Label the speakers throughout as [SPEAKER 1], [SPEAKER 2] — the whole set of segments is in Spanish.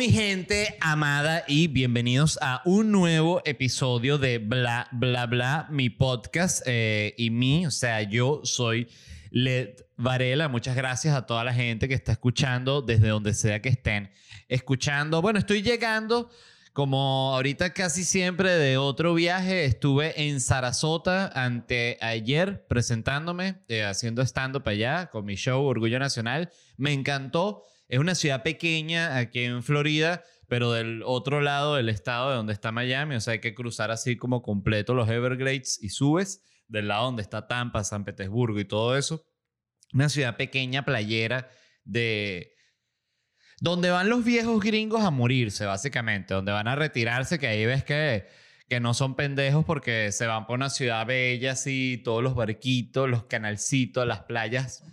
[SPEAKER 1] mi gente amada y bienvenidos a un nuevo episodio de Bla Bla Bla, mi podcast eh, y mí, o sea, yo soy Led Varela. Muchas gracias a toda la gente que está escuchando desde donde sea que estén escuchando. Bueno, estoy llegando como ahorita casi siempre de otro viaje. Estuve en Sarasota ante ayer presentándome, eh, haciendo stand-up allá con mi show Orgullo Nacional. Me encantó. Es una ciudad pequeña aquí en Florida, pero del otro lado del estado de donde está Miami, o sea, hay que cruzar así como completo los Everglades y subes del lado donde está Tampa, San Petersburgo y todo eso. Una ciudad pequeña, playera, de... Donde van los viejos gringos a morirse, básicamente, donde van a retirarse, que ahí ves que, que no son pendejos porque se van por una ciudad bella, así, todos los barquitos, los canalcitos, las playas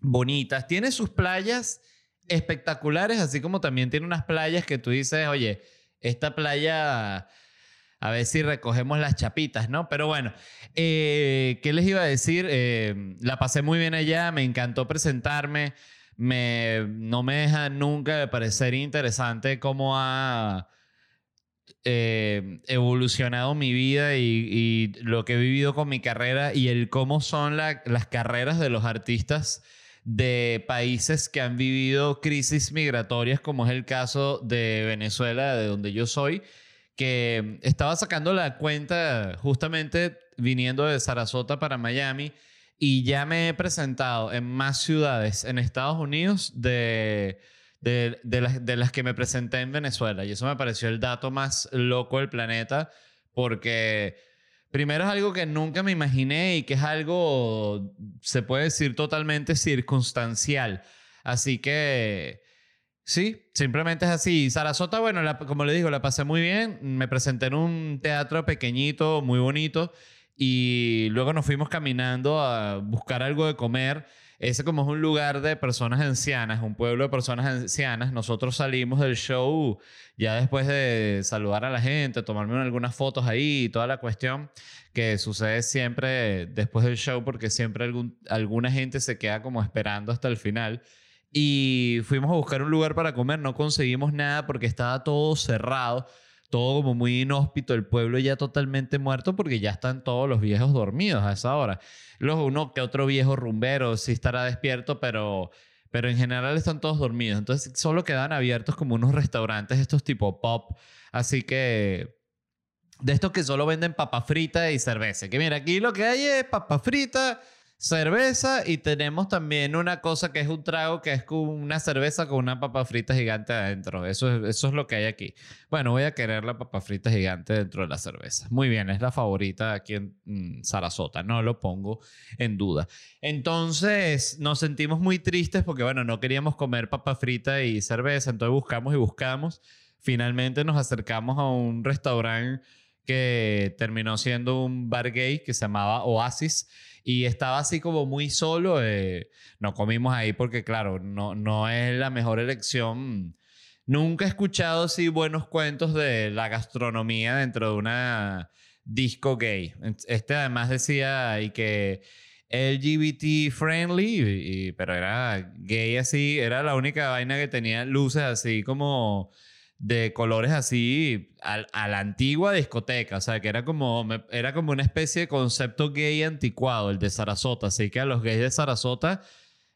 [SPEAKER 1] bonitas. Tiene sus playas espectaculares, así como también tiene unas playas que tú dices, oye, esta playa, a ver si recogemos las chapitas, ¿no? Pero bueno, eh, ¿qué les iba a decir? Eh, la pasé muy bien allá, me encantó presentarme, me, no me deja nunca de parecer interesante cómo ha... eh, evolucionado mi vida y, lo que he vivido con mi carrera y el cómo son la- las carreras de los artistas de países que han vivido crisis migratorias, como es el caso de Venezuela, de donde yo soy, que estaba sacando la cuenta justamente viniendo de Sarasota para Miami y ya me he presentado en más ciudades en Estados Unidos de, de, de las, de las que me presenté en Venezuela. Y eso me pareció el dato más loco del planeta porque... Primero es algo que nunca me imaginé y que es algo, se puede decir, totalmente circunstancial. Así que, sí, simplemente es así. Sarasota, bueno, como le digo, la pasé muy bien. Me presenté en un teatro pequeñito, muy bonito. Y luego nos fuimos caminando a buscar algo de comer. Ese como es un lugar de personas ancianas, un pueblo de personas ancianas. Nosotros salimos del show ya después de saludar a la gente, tomarme algunas fotos ahí y toda la cuestión que sucede siempre después del show porque siempre alguna gente se queda como esperando hasta el final. Y fuimos a buscar un lugar para comer, no conseguimos nada porque estaba todo cerrado, todo como muy inhóspito, el pueblo ya totalmente muerto porque ya están todos los viejos dormidos a esa hora. Los uno que otro viejo rumbero sí estará despierto, pero pero en general están todos dormidos. Entonces solo quedan abiertos como unos restaurantes, estos tipo pop. Así que de estos que solo venden papa frita y cerveza. Que mira, aquí lo que hay es papa frita, cerveza y tenemos también una cosa que es un trago que es una cerveza con una papa frita gigante adentro. Eso es, eso es lo que hay aquí. Bueno, voy a querer la papa frita gigante dentro de la cerveza. Muy bien, es la favorita aquí en mm, Sarasota. No lo pongo en duda. Entonces nos sentimos muy tristes porque, bueno, no queríamos comer papa frita y cerveza. Entonces buscamos y buscamos. Finalmente nos acercamos a un restaurante que terminó siendo un bar gay que se llamaba Oasis y estaba así como muy solo. eh, no comimos ahí porque, claro, no, no es la mejor elección. Nunca he escuchado así buenos cuentos de la gastronomía dentro de una disco gay. Este además decía y que LGBT friendly, y- pero era gay así, era la única vaina que tenía luces así como de colores así al- a, la antigua discoteca, o sea, que era como, era como una especie de concepto gay anticuado, el de Sarasota, así que a los gays de Sarasota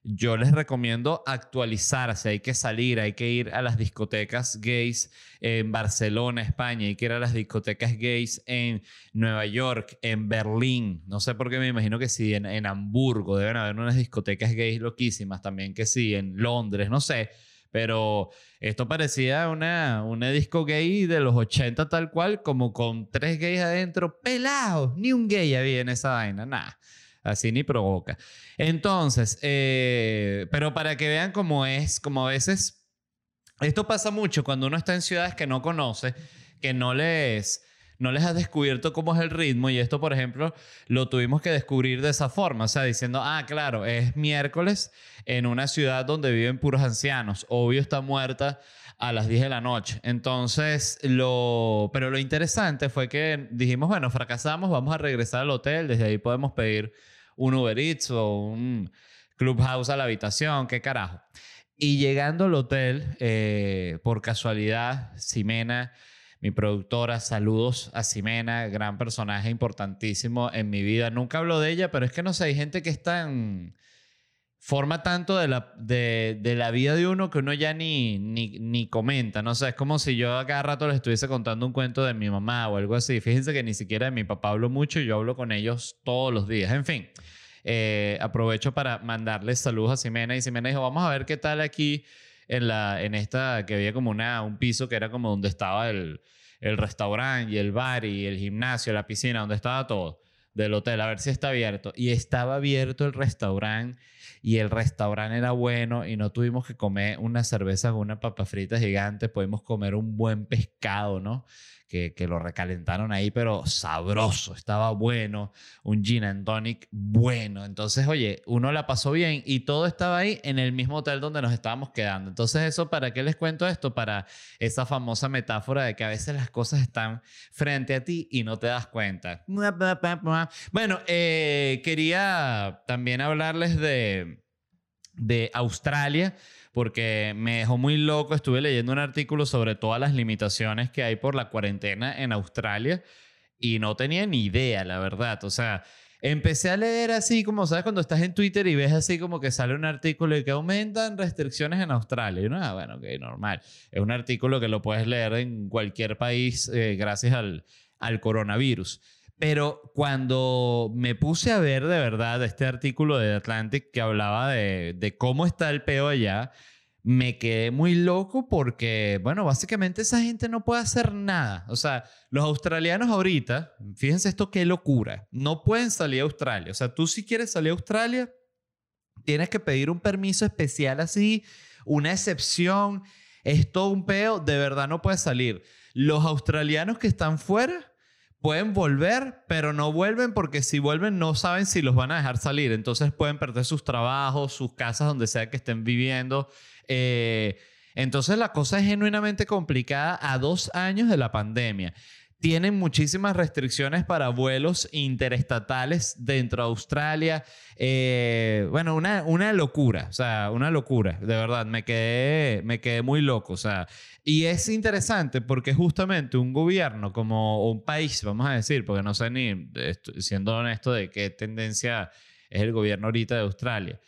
[SPEAKER 1] yo les recomiendo actualizarse, hay que salir, hay que ir a las discotecas gays en Barcelona, España, hay que ir a las discotecas gays en Nueva York, en Berlín, no sé por qué me imagino que sí, en, en Hamburgo, deben haber unas discotecas gays loquísimas también que sí, en Londres, no sé, pero esto parecía una, una disco gay de los 80 tal cual, como con tres gays adentro, pelados, ni un gay había en esa vaina, nada. Así ni provoca. Entonces, eh, pero para que vean cómo es, como a veces, esto pasa mucho cuando uno está en ciudades que no conoce, que no les, no les has descubierto cómo es el ritmo y esto, por ejemplo, lo tuvimos que descubrir de esa forma, o sea, diciendo, ah, claro, es miércoles en una ciudad donde viven puros ancianos, obvio está muerta a las 10 de la noche. Entonces, lo, pero lo interesante fue que dijimos, bueno, fracasamos, vamos a regresar al hotel, desde ahí podemos pedir un Uber Eats o un Clubhouse a la habitación, qué carajo. Y llegando al hotel, eh, por casualidad, Ximena, mi productora, saludos a Ximena, gran personaje importantísimo en mi vida. Nunca hablo de ella, pero es que no sé, hay gente que está en forma tanto de la, de, de, la vida de uno que uno ya ni, ni, ni comenta, no sé, es como si yo a cada rato les estuviese contando un cuento de mi mamá o algo así. Fíjense que ni siquiera de mi papá hablo mucho y yo hablo con ellos todos los días. En fin, eh, aprovecho para mandarles saludos a Ximena y Ximena dijo, vamos a ver qué tal aquí en, la, en esta, que había como una, un piso que era como donde estaba el, el restaurante y el bar y el gimnasio, la piscina, donde estaba todo del hotel, a ver si está abierto. Y estaba abierto el restaurante y el restaurante era bueno y no tuvimos que comer una cerveza con una papa frita gigante, pudimos comer un buen pescado, ¿no? Que, que, lo recalentaron ahí, pero sabroso, estaba bueno, un gin and tonic bueno. Entonces, oye, uno la pasó bien y todo estaba ahí en el mismo hotel donde nos estábamos quedando. Entonces, eso, ¿para qué les cuento esto? Para esa famosa metáfora de que a veces las cosas están frente a ti y no te das cuenta. Bueno, eh, quería también hablarles de, de Australia porque me dejó muy loco. Estuve leyendo un artículo sobre todas las limitaciones que hay por la cuarentena en Australia y no tenía ni idea, la verdad. O sea, empecé a leer así como, ¿sabes? Cuando estás en Twitter y ves así como que sale un artículo y que aumentan restricciones en Australia. Y uno, ah, bueno, que normal. Es un artículo que lo puedes leer en cualquier país eh, gracias al, al coronavirus. Pero cuando me puse a ver de verdad este artículo de Atlantic que hablaba de, de, cómo está el peo allá, me quedé muy loco porque, bueno, básicamente esa gente no puede hacer nada. O sea, los australianos ahorita, fíjense esto qué locura, no pueden salir a Australia. O sea, tú si quieres salir a Australia, tienes que pedir un permiso especial así, una excepción. Es todo un peo, de verdad no puedes salir. Los australianos que están fuera pueden volver, pero no vuelven porque si vuelven no saben si los van a dejar salir. Entonces pueden perder sus trabajos, sus casas, donde sea que estén viviendo. Eh, entonces la cosa es genuinamente complicada a dos años de la pandemia. Tienen muchísimas restricciones para vuelos interestatales dentro de Australia. Eh, bueno, una, una locura, o sea, una locura, de verdad. Me quedé, me quedé muy loco, o sea. Y es interesante porque justamente un gobierno como un país, vamos a decir, porque no sé ni, siendo honesto, de qué tendencia es el gobierno ahorita de Australia.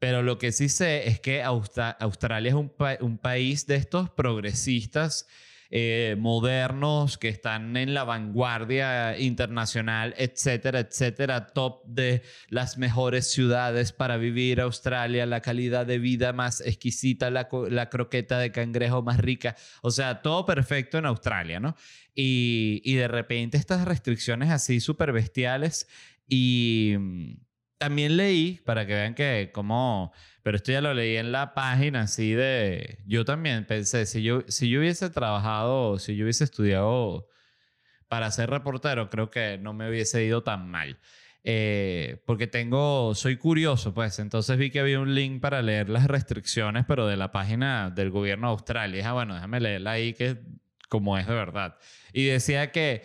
[SPEAKER 1] Pero lo que sí sé es que Australia es un, un país de estos progresistas eh, modernos que están en la vanguardia internacional, etcétera, etcétera, top de las mejores ciudades para vivir Australia, la calidad de vida más exquisita, la, la croqueta de cangrejo más rica, o sea, todo perfecto en Australia, ¿no? Y, y de repente estas restricciones así súper bestiales y mm, también leí, para que vean que como, pero esto ya lo leí en la página así de, yo también pensé, si yo, si yo hubiese trabajado, si yo hubiese estudiado para ser reportero, creo que no me hubiese ido tan mal. Eh, porque tengo, soy curioso, pues, entonces vi que había un link para leer las restricciones, pero de la página del gobierno de Australia. Dije, ah, bueno, déjame leerla ahí, que como es de verdad. Y decía que,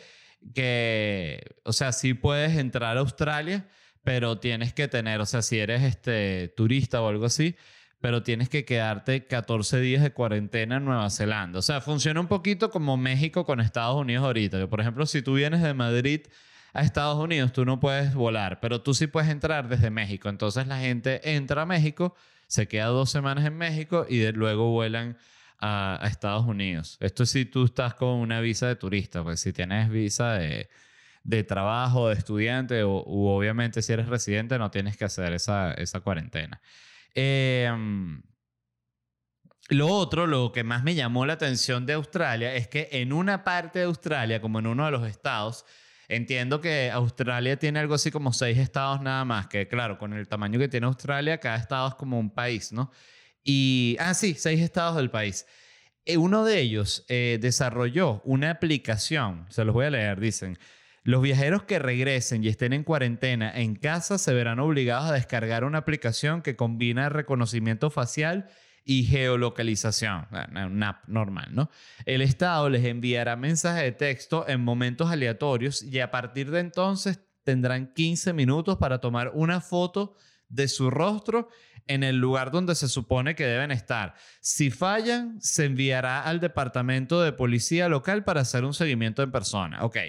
[SPEAKER 1] que, o sea, sí puedes entrar a Australia, pero tienes que tener, o sea, si eres este, turista o algo así, pero tienes que quedarte 14 días de cuarentena en Nueva Zelanda. O sea, funciona un poquito como México con Estados Unidos ahorita. Por ejemplo, si tú vienes de Madrid a Estados Unidos, tú no puedes volar, pero tú sí puedes entrar desde México. Entonces la gente entra a México, se queda dos semanas en México y de, luego vuelan a, a Estados Unidos. Esto es si tú estás con una visa de turista, pues si tienes visa de de trabajo, de estudiante, o, u obviamente si eres residente no tienes que hacer esa, esa cuarentena. Em, lo otro, lo que más me llamó la atención de Australia es que en una parte de Australia, como en uno de los estados, entiendo que Australia tiene algo así como seis estados nada más, que claro, con el tamaño que tiene Australia, cada estado es como un país, ¿no? Y, ah, sí, seis estados del país. Eh, uno de ellos eh, desarrolló una aplicación, se los voy a leer, dicen, los viajeros que regresen y estén en cuarentena en casa se verán obligados a descargar una aplicación que combina reconocimiento facial y geolocalización, una app normal, ¿no? El Estado les enviará mensajes de texto en momentos aleatorios y a partir de entonces tendrán 15 minutos para tomar una foto de su rostro en el lugar donde se supone que deben estar. Si fallan, se enviará al departamento de policía local para hacer un seguimiento en persona. Ok.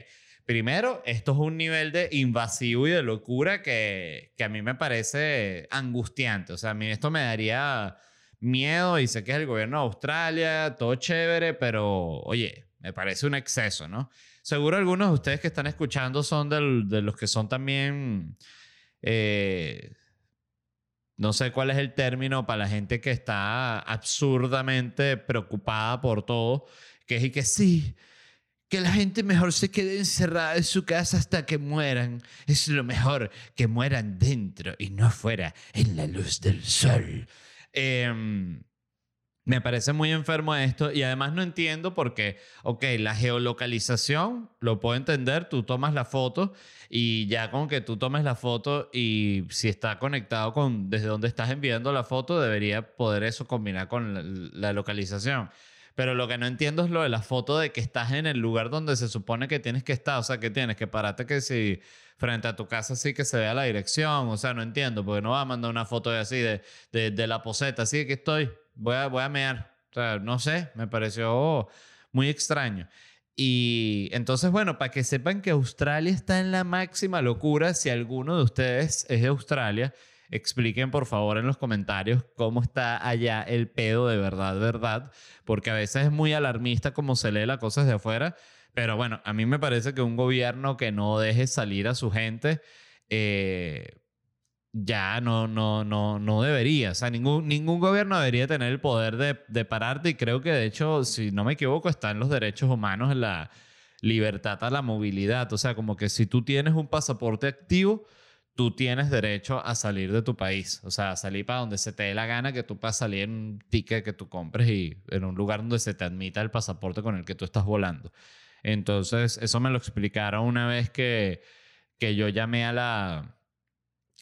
[SPEAKER 1] Primero, esto es un nivel de invasivo y de locura que, que a mí me parece angustiante. O sea, a mí esto me daría miedo y sé que es el gobierno de Australia, todo chévere, pero oye, me parece un exceso, ¿no? Seguro algunos de ustedes que están escuchando son de los que son también, eh, no sé cuál es el término para la gente que está absurdamente preocupada por todo, que es y que sí, que la gente mejor se quede encerrada en su casa hasta que mueran. Es lo mejor que mueran dentro y no afuera en la luz del sol. Em, me parece muy enfermo esto y además no entiendo porque, ok, la geolocalización, lo puedo entender, tú tomas la foto y ya con que tú tomes la foto y si está conectado con desde donde estás enviando la foto, debería poder eso combinar con la localización. Pero lo que no entiendo es lo de la foto de que estás en el lugar donde se supone que tienes que estar. O sea, que tienes que pararte que si frente a tu casa sí que se vea la dirección. O sea, no entiendo, porque no va a mandar una foto de así de, de, la poseta. Así que estoy, voy a, voy a mear. O sea, no sé, me pareció muy extraño. Y entonces, bueno, para que sepan que Australia está en la máxima locura, si alguno de ustedes es de Australia, expliquen por favor en los comentarios cómo está allá el pedo de verdad, verdad, porque a veces es muy alarmista como se lee las cosas de afuera, pero bueno, a mí me parece que un gobierno que no deje salir a su gente, eh, ya no, no, no, no debería. O sea, ningún, ningún gobierno debería tener el poder de, de pararte y creo que de hecho, si no me equivoco, están los derechos humanos en la libertad a la movilidad. O sea, como que si tú tienes un pasaporte activo, tú tienes derecho a salir de tu país. O sea, salir para donde se te dé la gana, que tú puedas salir en un ticket que tú compres y en un lugar donde se te admita el pasaporte con el que tú estás volando. Entonces, eso me lo explicaron una vez que, que yo llamé a la...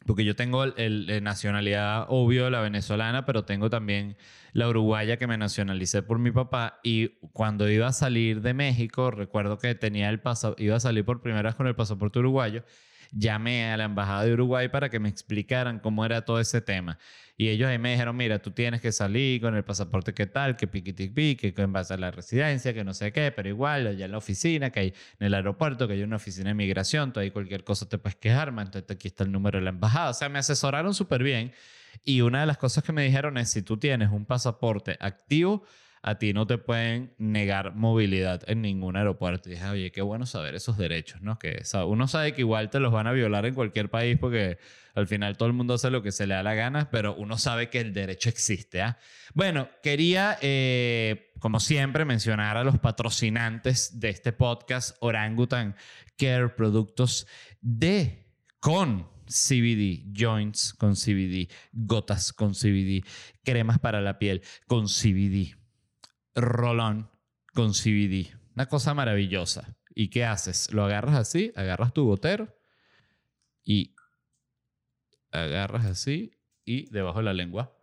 [SPEAKER 1] Porque yo tengo el, nacionalidad obvio la venezolana, pero tengo también la uruguaya que me nacionalicé por mi papá. Y cuando iba a salir de México, recuerdo que tenía el iba a salir por primera vez con el pasaporte uruguayo llamé a la embajada de Uruguay para que me explicaran cómo era todo ese tema. Y ellos ahí me dijeron, mira, tú tienes que salir con el pasaporte que tal, que piqui pique, que en base a la residencia, que no sé qué, pero igual, allá en la oficina, que hay en el aeropuerto, que hay una oficina de migración, tú ahí cualquier cosa te puedes quejar, entonces aquí está el número de la embajada. O sea, me asesoraron súper bien. Y una de las cosas que me dijeron es, si tú tienes un pasaporte activo, a ti no te pueden negar movilidad en ningún aeropuerto. Y dije, oye, qué bueno saber esos derechos, ¿no? Que uno sabe que igual te los van a violar en cualquier país porque al final todo el mundo hace lo que se le da la gana, pero uno sabe que el derecho existe. ¿ah? Bueno, quería, eh, como siempre, mencionar a los patrocinantes de este podcast, Orangutan Care, productos de, con CBD, joints con CBD, gotas con CBD, cremas para la piel con CBD rolón con CBD. Una cosa maravillosa. ¿Y qué haces? Lo agarras así, agarras tu gotero y agarras así y debajo de la lengua.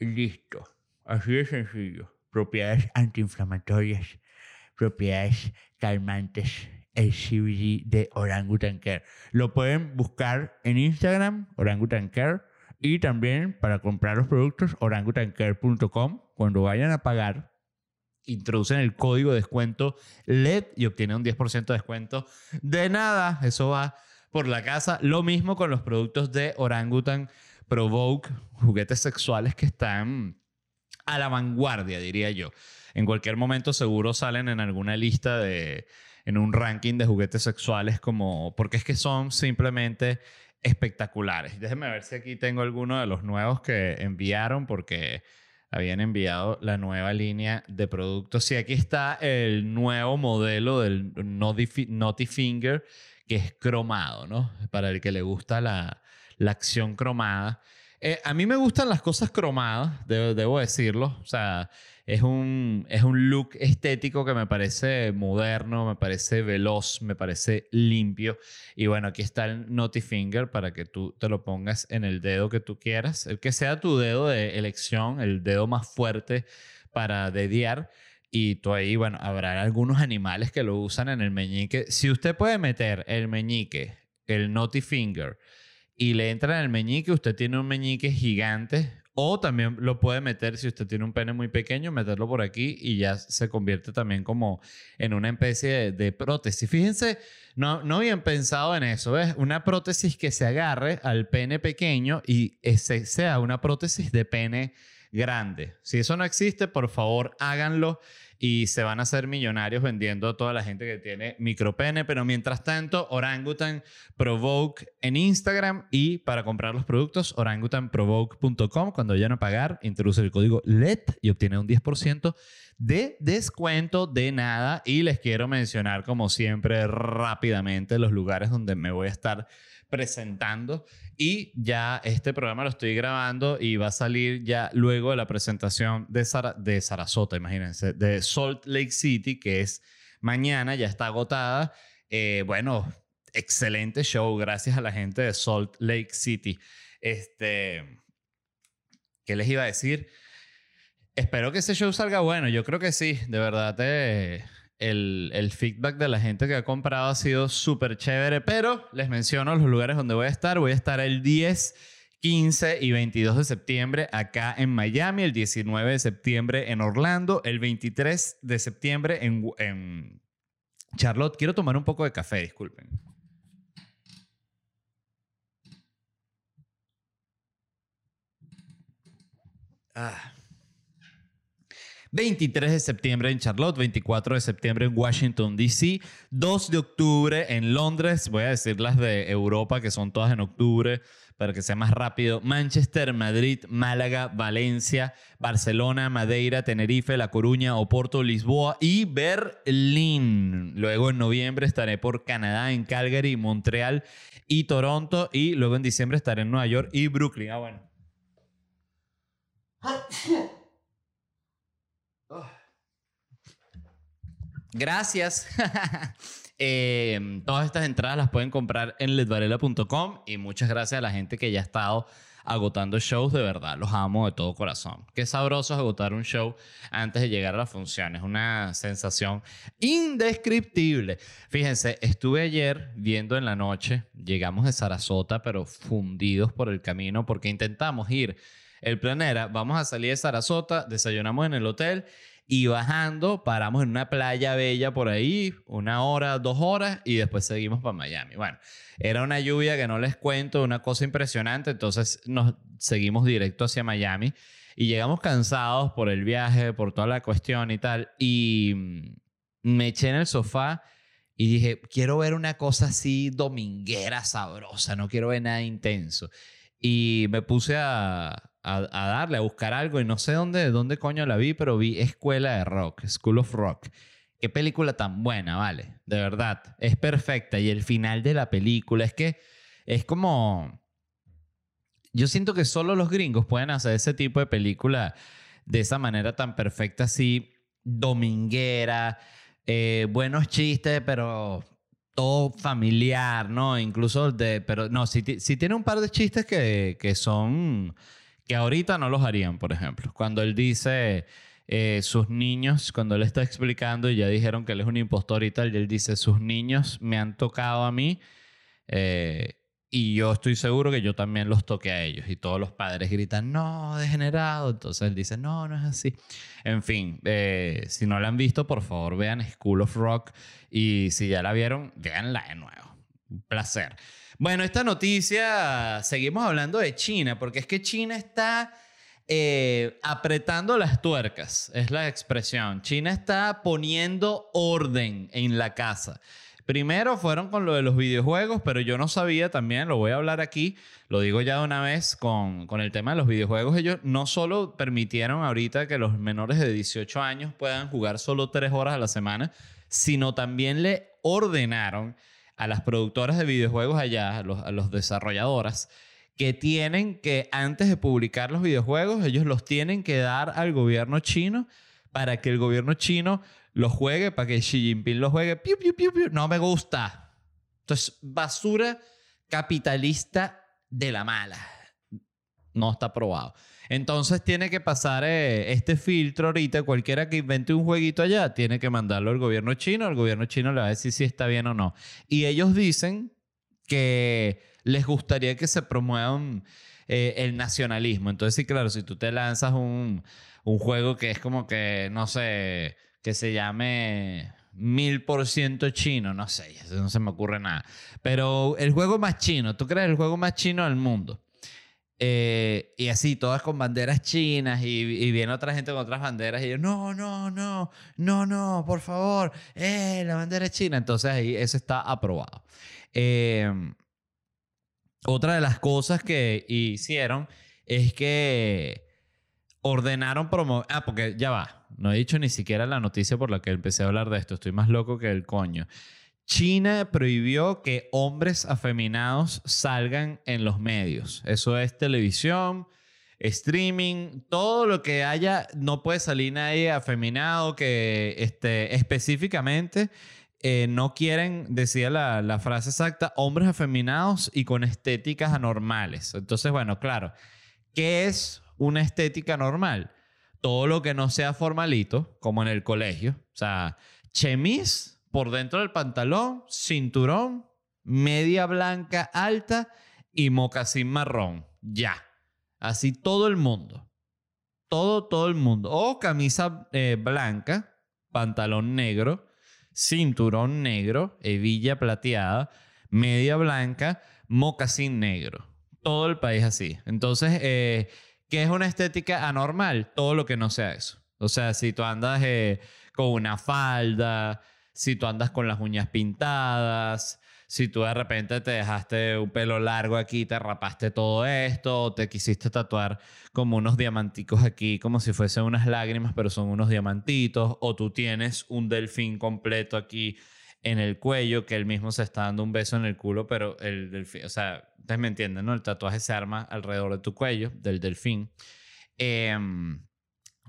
[SPEAKER 1] Listo. Así de sencillo. Propiedades antiinflamatorias, propiedades calmantes. El CBD de Orangutan Care. Lo pueden buscar en Instagram, Orangutan Care y también para comprar los productos orangutancare.com, cuando vayan a pagar, introducen el código de descuento LED y obtienen un 10% de descuento. De nada, eso va por la casa. Lo mismo con los productos de Orangutan Provoke, juguetes sexuales que están a la vanguardia, diría yo. En cualquier momento seguro salen en alguna lista de, en un ranking de juguetes sexuales como, porque es que son simplemente espectaculares. Déjenme ver si aquí tengo alguno de los nuevos que enviaron porque habían enviado la nueva línea de productos. Sí, aquí está el nuevo modelo del Naughty Finger que es cromado, ¿no? Para el que le gusta la, la acción cromada. Eh, a mí me gustan las cosas cromadas, debo decirlo. O sea, es un, es un look estético que me parece moderno, me parece veloz, me parece limpio. Y bueno, aquí está el Naughty Finger para que tú te lo pongas en el dedo que tú quieras, el que sea tu dedo de elección, el dedo más fuerte para dediar. Y tú ahí, bueno, habrá algunos animales que lo usan en el meñique. Si usted puede meter el meñique, el Naughty Finger, y le entra en el meñique. Usted tiene un meñique gigante. O también lo puede meter, si usted tiene un pene muy pequeño, meterlo por aquí y ya se convierte también como en una especie de, prótesis. Fíjense, no, no habían pensado en eso, ¿ves? Una prótesis que se agarre al pene pequeño y ese sea una prótesis de pene grande. Si eso no existe, por favor, háganlo y se van a hacer millonarios vendiendo a toda la gente que tiene micropene. Pero mientras tanto, Orangutan Provoke en Instagram y para comprar los productos, orangutanprovoke.com. Cuando vayan a pagar, introduce el código LED y obtiene un 10% de descuento de nada. Y les quiero mencionar, como siempre, rápidamente los lugares donde me voy a estar presentando y ya este programa lo estoy grabando y va a salir ya luego de la presentación de, de Sarasota, imagínense, de Salt Lake City, que es mañana, ya está agotada. Eh, bueno, excelente show, gracias a la gente de Salt Lake City. Este, ¿qué les iba a decir? Espero que ese show salga bueno, yo creo que sí, de verdad. Eh, el, feedback de la gente que ha comprado ha sido súper chévere, pero les menciono los lugares donde voy a estar. Voy a estar el 10, 15 y 22 de septiembre acá en Miami, el 19 de septiembre en Orlando, el 23 de septiembre en, en Charlotte. Quiero tomar un poco de café, disculpen. Ah. 23 de septiembre en Charlotte, 24 de septiembre en Washington, D.C., 2 de octubre en Londres, voy a decir las de Europa que son todas en octubre para que sea más rápido, Manchester, Madrid, Málaga, Valencia, Barcelona, Madeira, Tenerife, La Coruña, Oporto, Lisboa y Berlín. Luego en noviembre estaré por Canadá, en Calgary, Montreal y Toronto y luego en diciembre estaré en Nueva York y Brooklyn. Ah, bueno. Gracias. Em, todas estas entradas las pueden comprar en ledvarela.com y muchas gracias a la gente que ya ha estado agotando shows, de verdad, los amo de todo corazón. Qué sabroso es agotar un show antes de llegar a la función, es una sensación indescriptible. Fíjense, estuve ayer viendo en la noche, llegamos de Sarasota, pero fundidos por el camino porque intentamos ir. El plan era, vamos a salir de Sarasota, desayunamos en el hotel y bajando, paramos en una playa bella por ahí, una hora, dos horas, y después seguimos para Miami. Bueno, era una lluvia que no les cuento, una cosa impresionante, entonces nos seguimos directo hacia Miami y llegamos cansados por el viaje, por toda la cuestión y tal, y mm, me eché en el sofá y dije, quiero ver una cosa así dominguera, sabrosa, no quiero ver nada intenso. Y me puse a, a, darle, a buscar algo y no sé dónde, dónde coño la vi, pero vi Escuela de Rock, School of Rock. Qué película tan buena, vale, de verdad, es perfecta y el final de la película es que es como... Yo siento que solo los gringos pueden hacer ese tipo de película de esa manera tan perfecta, así dominguera, eh, buenos chistes, pero todo familiar, ¿no? Incluso de, pero no, si, si tiene un par de chistes que, que son que ahorita no los harían, por ejemplo. Cuando él dice eh, sus niños, cuando él está explicando y ya dijeron que él es un impostor y tal, y él dice, sus niños me han tocado a mí eh, y yo estoy seguro que yo también los toqué a ellos. Y todos los padres gritan, no, degenerado. Entonces él dice, no, no es así. En fin, eh, si no la han visto, por favor vean School of Rock y si ya la vieron, véanla de nuevo. Un placer. Bueno, esta noticia, seguimos hablando de China, porque es que China está eh, apretando las tuercas, es la expresión. China está poniendo orden en la casa. Primero fueron con lo de los videojuegos, pero yo no sabía también, lo voy a hablar aquí, lo digo ya de una vez con, con el tema de los videojuegos. Ellos no solo permitieron ahorita que los menores de 18 años puedan jugar solo tres horas a la semana, sino también le ordenaron a las productoras de videojuegos allá, a los, a los desarrolladoras, que tienen que, antes de publicar los videojuegos, ellos los tienen que dar al gobierno chino para que el gobierno chino los juegue, para que Xi Jinping los juegue. Piu, piu, piu, no me gusta. Entonces, basura capitalista de la mala. No está probado. Entonces tiene que pasar eh, este filtro ahorita. Cualquiera que invente un jueguito allá tiene que mandarlo al gobierno chino. El gobierno chino le va a decir si está bien o no. Y ellos dicen que les gustaría que se promuevan eh, el nacionalismo. Entonces, sí, claro, si tú te lanzas un, un juego que es como que, no sé, que se llame mil por ciento chino, no sé, no se me ocurre nada. Pero el juego más chino, ¿tú crees el juego más chino del mundo? Eh, y así, todas con banderas chinas y, y, viene otra gente con otras banderas y yo, no, no, no, no, no, por favor, eh, la bandera es china. Entonces ahí eso está aprobado. Eh, otra de las cosas que hicieron es que ordenaron promover... Ah, porque ya va, no he dicho ni siquiera la noticia por la que empecé a hablar de esto, estoy más loco que el coño. China prohibió que hombres afeminados salgan en los medios. Eso es televisión, streaming, todo lo que haya, no puede salir nadie afeminado que este, específicamente eh, no quieren, decía la, la frase exacta, hombres afeminados y con estéticas anormales. Entonces, bueno, claro, ¿qué es una estética normal? Todo lo que no sea formalito, como en el colegio. O sea, chemis por dentro del pantalón, cinturón, media blanca alta y mocasín marrón. Ya. Así todo el mundo. Todo, todo el mundo. O camisa eh, blanca, pantalón negro, cinturón negro, hebilla plateada, media blanca, mocasín negro. Todo el país así. Entonces, eh, ¿qué es una estética anormal? Todo lo que no sea eso. O sea, si tú andas eh, con una falda, si tú andas con las uñas pintadas, si tú de repente te dejaste un pelo largo aquí, te rapaste todo esto, o te quisiste tatuar como unos diamanticos aquí, como si fuesen unas lágrimas, pero son unos diamantitos, o tú tienes un delfín completo aquí en el cuello, que él mismo se está dando un beso en el culo, pero el delfín, o sea, ustedes me entienden, ¿no? El tatuaje se arma alrededor de tu cuello, del delfín. Eh,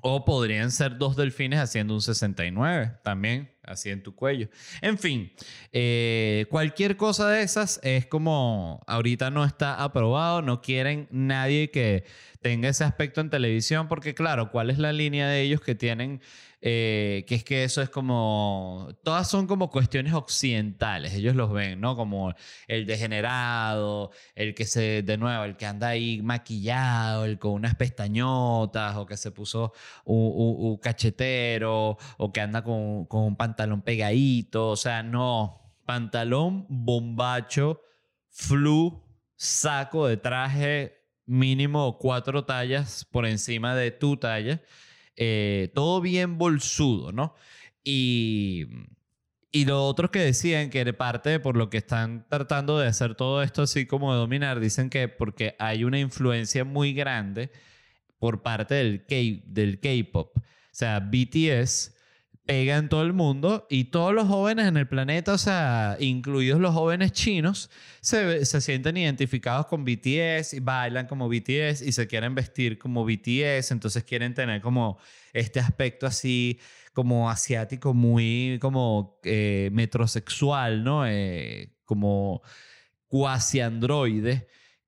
[SPEAKER 1] o podrían ser dos delfines haciendo un 69 también, así en tu cuello. En fin, eh, cualquier cosa de esas es como ahorita no está aprobado, no quieren nadie que tenga ese aspecto en televisión, porque claro, ¿cuál es la línea de ellos que tienen eh, que es que eso es como, todas son como cuestiones occidentales, ellos los ven, ¿no? Como el degenerado, el que se, de nuevo, el que anda ahí maquillado, el con unas pestañotas, o que se puso un, cachetero, o que anda con, con un pantalón pegadito, o sea, no, pantalón bombacho, flu, saco de traje mínimo cuatro tallas por encima de tu talla eh, todo bien bolsudo, ¿no? Y, y lo otro que decían que de parte por lo que están tratando de hacer todo esto así como de dominar, dicen que porque hay una influencia muy grande por parte del K-pop. O sea, BTS pega en todo el mundo y todos los jóvenes en el planeta, o sea, incluidos los jóvenes chinos, se, se, sienten identificados con BTS y bailan como BTS y se quieren vestir como BTS, entonces quieren tener como este aspecto así como asiático, muy como eh, metrosexual, ¿no? Eh, como cuasi androide.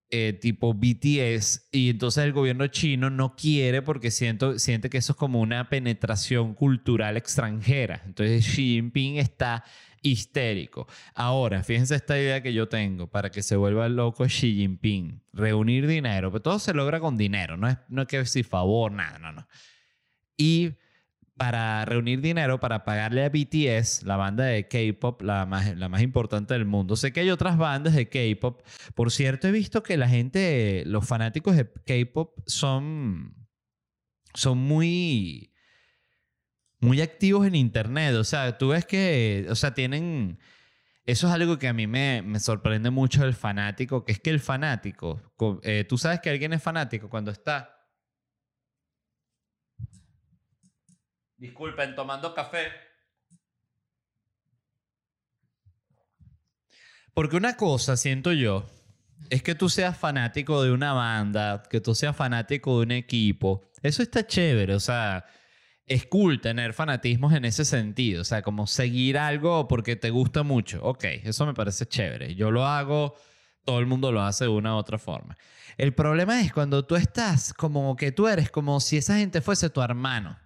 [SPEAKER 1] Eh, tipo BTS y entonces el gobierno chino no quiere porque siento, siente que eso es como una penetración cultural extranjera. Entonces Xi Jinping está histérico. Ahora, fíjense esta idea que yo tengo para que se vuelva loco Xi Jinping. Reunir dinero, pero todo se logra con dinero, no es, no es que decir favor, nada, no, no. Y para reunir dinero para pagarle a BTS, la banda de K-pop, la más, la más importante del mundo. Sé que hay otras bandas de K-pop. Por cierto, he visto que la gente, los fanáticos de K-pop son, son muy, muy activos en Internet. O sea, tú ves que, o sea, tienen... Eso es algo que a mí me, me sorprende mucho del fanático, que es que el fanático, eh, tú sabes que alguien es fanático cuando está Disculpen, tomando café. Porque una cosa, siento yo, es que tú seas fanático de una banda, que tú seas fanático de un equipo. Eso está chévere, o sea, es cool tener fanatismos en ese sentido, o sea, como seguir algo porque te gusta mucho. Ok, eso me parece chévere. Yo lo hago, todo el mundo lo hace de una u otra forma. El problema es cuando tú estás como que tú eres como si esa gente fuese tu hermano.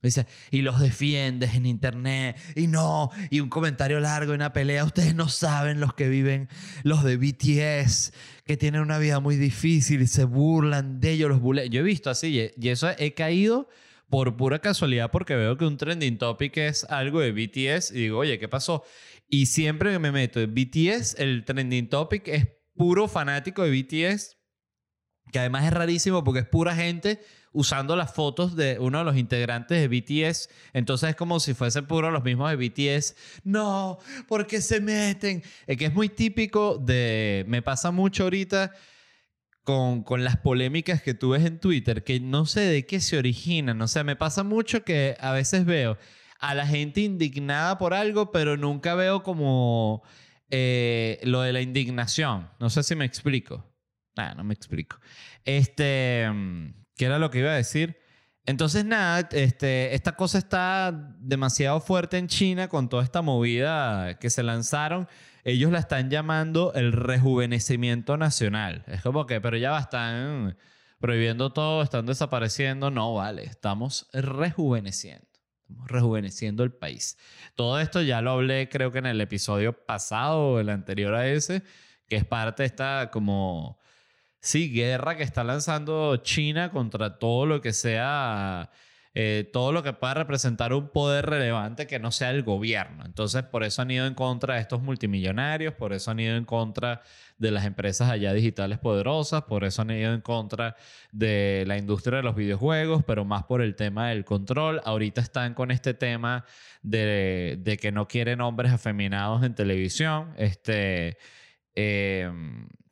[SPEAKER 1] Dice, y los defiendes en internet, y no, y un comentario largo, una pelea. Ustedes no saben los que viven, los de BTS, que tienen una vida muy difícil y se burlan de ellos, los bullet. Yo he visto así, y eso he caído por pura casualidad porque veo que un trending topic es algo de BTS y digo, oye, ¿qué pasó? Y siempre que me meto en BTS, el trending topic es puro fanático de BTS, que además es rarísimo porque es pura gente usando las fotos de uno de los integrantes de BTS. Entonces es como si fuesen puro los mismos de BTS. No, porque se meten. Es que es muy típico de... Me pasa mucho ahorita con, con, las polémicas que tú ves en Twitter, que no sé de qué se originan. O sea, me pasa mucho que a veces veo a la gente indignada por algo, pero nunca veo como eh, lo de la indignación. No sé si me explico. Nada, no me explico. Este, ¿qué era lo que iba a decir? Entonces, nada, este, esta cosa está demasiado fuerte en China con toda esta movida que se lanzaron. Ellos la están llamando el rejuvenecimiento nacional. Es como que, pero ya va, están prohibiendo todo, están desapareciendo. No, vale, estamos rejuveneciendo rejuveneciendo el país. Todo esto ya lo hablé creo que en el episodio pasado, el anterior a ese, que es parte de esta como, sí, guerra que está lanzando China contra todo lo que sea eh, todo lo que pueda representar un poder relevante que no sea el gobierno. Entonces, por eso han ido en contra de estos multimillonarios, por eso han ido en contra de las empresas allá digitales poderosas, por eso han ido en contra de la industria de los videojuegos, pero más por el tema del control. Ahorita están con este tema de, que no quieren hombres afeminados en televisión. Este. Eh,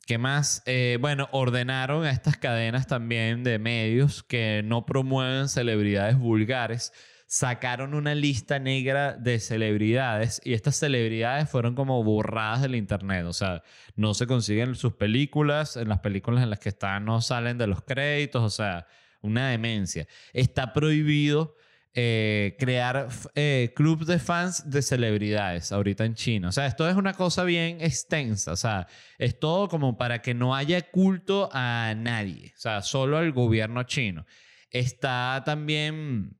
[SPEAKER 1] ¿Qué más? Eh, bueno, ordenaron a estas cadenas también de medios que no promueven celebridades vulgares. Sacaron una lista negra de celebridades y estas celebridades fueron como borradas del internet. O sea, no se consiguen sus películas. En las películas en las que están no salen de los créditos. O sea, una demencia. Está prohibido eh, crear eh, de fans de celebridades ahorita en China. O sea, esto es una cosa bien extensa. O sea, es todo como para que no haya culto a nadie. O sea, solo al gobierno chino. Está también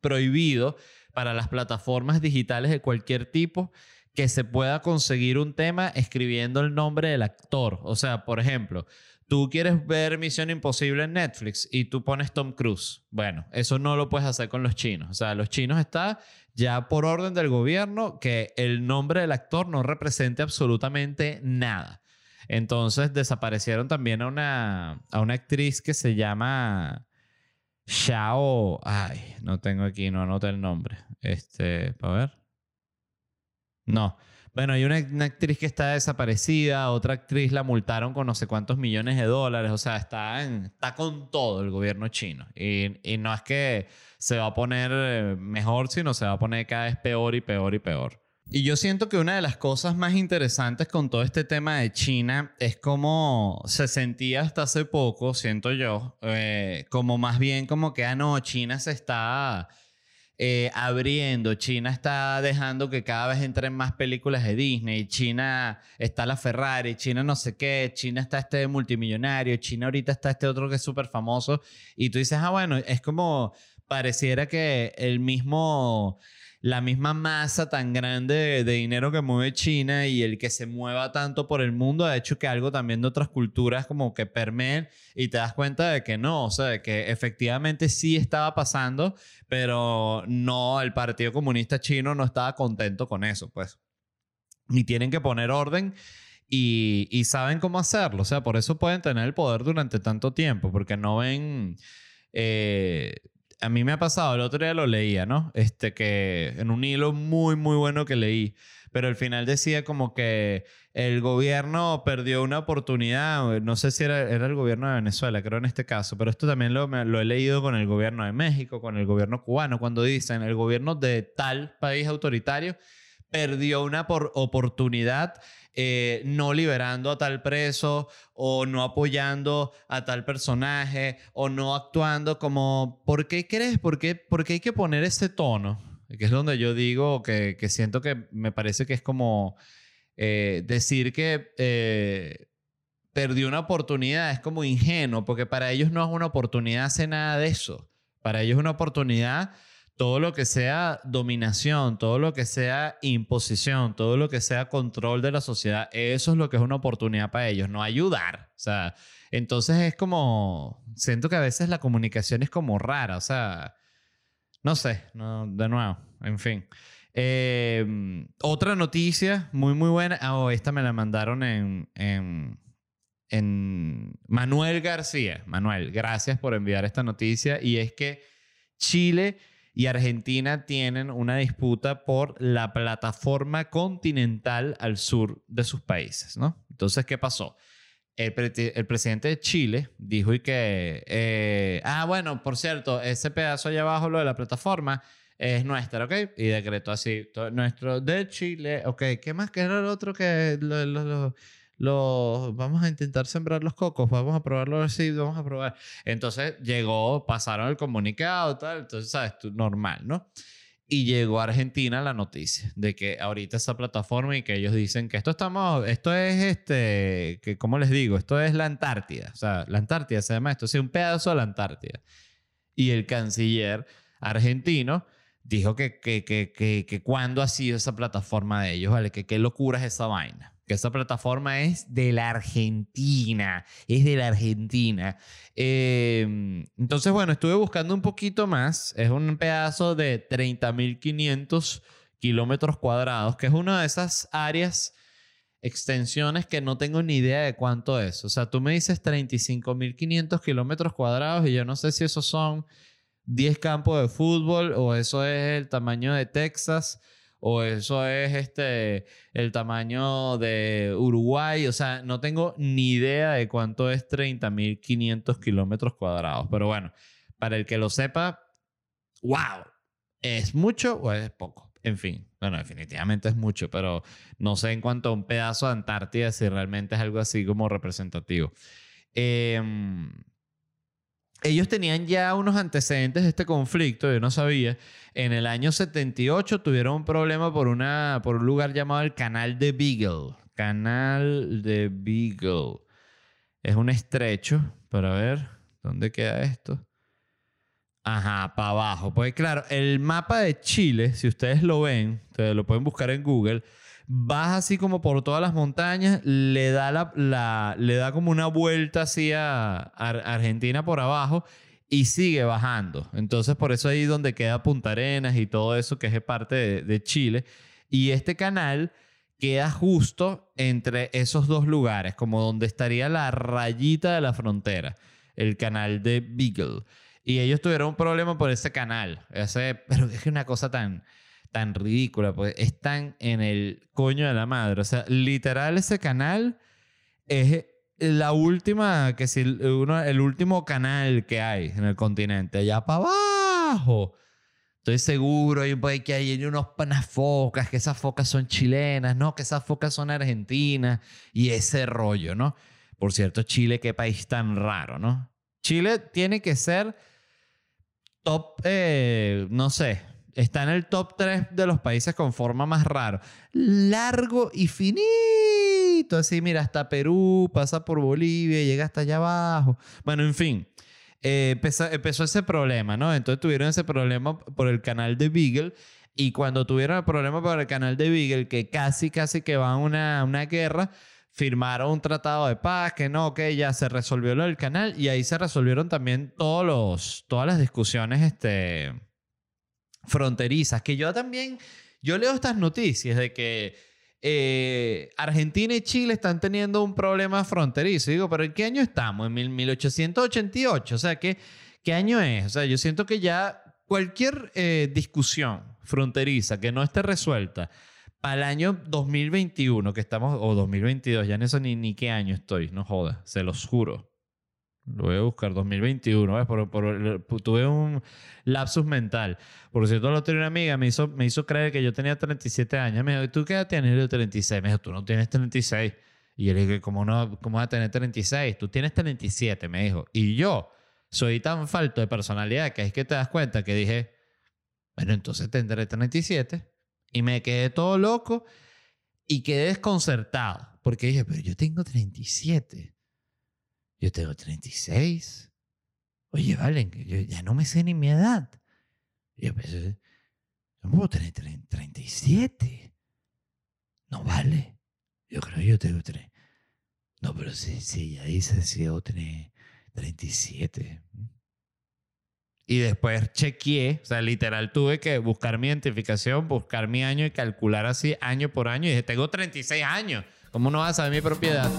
[SPEAKER 1] prohibido para las plataformas digitales de cualquier tipo que se pueda conseguir un tema escribiendo el nombre del actor. O sea, por ejemplo, tú quieres ver Misión Imposible en Netflix y tú pones Tom Cruise. Bueno, eso no lo puedes hacer con los chinos. O sea, los chinos está ya por orden del gobierno que el nombre del actor no represente absolutamente nada. Entonces desaparecieron también a una, a una actriz que se llama Xiao. Ay, no tengo aquí, no anoté el nombre. Este, a ver. No. Bueno, hay una, actriz que está desaparecida, otra actriz la multaron con no sé cuántos millones de dólares, o sea, está, está con todo el gobierno chino. Y, y no es que se va a poner eh, mejor, sino se va a poner cada vez peor y peor y peor. Y yo siento que una de las cosas más interesantes con todo este tema de China es como se sentía hasta hace poco, siento yo, eh, como más bien como que, ah, no, China se está eh, abriendo. China está dejando que cada vez entren más películas de Disney. China está la Ferrari, China no sé qué, China está este multimillonario, China ahorita está este otro que es súper famoso. Y tú dices, ah, bueno, es como pareciera que el mismo la misma masa tan grande de, dinero que mueve China y el que se mueva tanto por el mundo ha hecho que algo también de otras culturas como que permeen y te das cuenta de que no, o sea, de que efectivamente sí estaba pasando, pero no, el Partido Comunista Chino no estaba contento con eso, pues. Y tienen que poner orden. Y, saben cómo hacerlo. O sea, por eso pueden tener el poder durante tanto tiempo, porque no ven eh, a mí me ha pasado, el otro día lo leía, ¿no? Este que en un hilo muy, muy bueno que leí, pero al final decía como que el gobierno perdió una oportunidad, no sé si era, era el gobierno de Venezuela, creo en este caso, pero esto también lo, lo he leído con el gobierno de México, con el gobierno cubano, cuando dicen el gobierno de tal país autoritario perdió una por oportunidad eh, no liberando a tal preso o no apoyando a tal personaje o no actuando como, ¿por qué crees? ¿Por qué, hay que poner ese tono? Que es donde yo digo que, siento que me parece que es como eh, decir que eh, perdió una oportunidad, es como ingenuo, porque para ellos no es una oportunidad hacer nada de eso. Para ellos es una oportunidad todo lo que sea dominación, todo lo que sea imposición, todo lo que sea control de la sociedad, eso es lo que es una oportunidad para ellos, no ayudar. O sea, entonces es como, siento que a veces la comunicación es como rara, o sea, no sé, no, de nuevo, en fin. Em, otra noticia muy, muy buena. Oh, esta me la mandaron en, en, en, Manuel García. Manuel, gracias por enviar esta noticia. Y es que Chile y Argentina tienen una disputa por la plataforma continental al sur de sus países, ¿no? Entonces, ¿qué pasó? El, presidente de Chile dijo y que, eh, ah, bueno, por cierto, ese pedazo allá abajo, lo de la plataforma, es nuestra, ¿ok? Y decretó así, nuestro de Chile, ok, ¿qué más que era el otro que lo, vamos a intentar sembrar los cocos, vamos a probarlo así, vamos a probar. Entonces llegó, pasaron el comunicado, tal, entonces, ¿sabes? Normal, ¿no? Y llegó a Argentina la noticia de que ahorita esa plataforma y que ellos dicen que esto estamos, esto es este, que ¿cómo les digo? Esto es la Antártida. O sea, la Antártida se llama esto, es un pedazo de la Antártida. Y el canciller argentino dijo que, que, que, que, que cuándo ha sido esa plataforma de ellos, ¿vale? Que qué locura es esa vaina. Que esa plataforma es de la Argentina, es de la Argentina. Em, entonces, bueno, estuve buscando un poquito más. Es un pedazo de 30.500 kilómetros cuadrados, que es una de esas áreas, extensiones que no tengo ni idea de cuánto es. O sea, tú me dices 35.500 kilómetros cuadrados y yo no sé si esos son 10 campos de fútbol o eso es el tamaño de Texas o eso es este el tamaño de Uruguay, o sea, no tengo ni idea de cuánto es 30.500 kilómetros cuadrados, pero bueno, para el que lo sepa, wow, ¿es mucho o es poco? En fin, bueno, definitivamente es mucho, pero no sé en cuanto a un pedazo de Antártida si realmente es algo así como representativo. Eh, ellos tenían ya unos antecedentes de este conflicto, yo no sabía. En el año 78 tuvieron un problema por, una, por un lugar llamado el Canal de Beagle. Canal de Beagle. Es un estrecho, para ver, ¿dónde queda esto? Ajá, para abajo. Pues claro, el mapa de Chile, si ustedes lo ven, ustedes lo pueden buscar en Google, vas así como por todas las montañas, le da, la, le da como una vuelta así a, Argentina por abajo y sigue bajando. Entonces por eso ahí donde queda Punta Arenas y todo eso que es parte de, Chile. Y este canal queda justo entre esos dos lugares, como donde estaría la rayita de la frontera, el canal de Beagle. Y ellos tuvieron un problema por ese canal. Ese, pero es una cosa tan tan ridícula, pues están en el coño de la madre. O sea, literal ese canal es la última, que si uno, el último canal que hay en el continente, allá para abajo. Estoy seguro hay, que hay unos, unas focas, que esas focas son chilenas, ¿no? Que esas focas son argentinas y ese rollo, ¿no? Por cierto, Chile, qué país tan raro, ¿no? Chile tiene que ser top, eh, no sé, Está en el top 3 de los países con forma más raro. Largo y finito. Así, mira, hasta Perú, pasa por Bolivia, llega hasta allá abajo. Bueno, en fin. Eh, empezó, ese problema, ¿no? Entonces tuvieron ese problema por el canal de Beagle. Y cuando tuvieron el problema por el canal de Beagle, que casi, casi que va a una, una guerra, firmaron un tratado de paz, que no, que ya se resolvió lo del canal. Y ahí se resolvieron también todos los, todas las discusiones, este fronterizas, que yo también, yo leo estas noticias de que eh, Argentina y Chile están teniendo un problema fronterizo. digo, pero ¿en qué año estamos? En 1888. O sea, ¿qué, ¿qué año es? O sea, yo siento que ya cualquier eh, discusión fronteriza que no esté resuelta para el año 2021, que estamos, o 2022, ya en eso ni, ni qué año estoy, no joda, se los juro. Lo voy a buscar, 2021, ¿ves? Por, tuve un lapsus mental. Por cierto, lo tenía una amiga, me hizo, creer que yo tenía 37 años. Me dijo, ¿tú qué edad tienes? Yo 36. Me dijo, tú no tienes 36. Y yo le ¿cómo, no, ¿cómo vas a tener 36? Tú tienes 37, me dijo. Y yo soy tan falto de personalidad que es que te das cuenta que dije, bueno, entonces tendré 37. Y me quedé todo loco y quedé desconcertado. Porque dije, pero yo tengo 37. Yo tengo 36. Oye, Valen, yo ya no me sé ni mi edad. Yo pensé, yo puedo tener 37. No vale. Yo creo que yo tengo tres. No, pero sí, sí, ya dice si yo tengo 37. Y después chequeé, o sea, literal tuve que buscar mi identificación, buscar mi año y calcular así año por año. Y dije, tengo 36 años. ¿Cómo no vas a saber mi propiedad?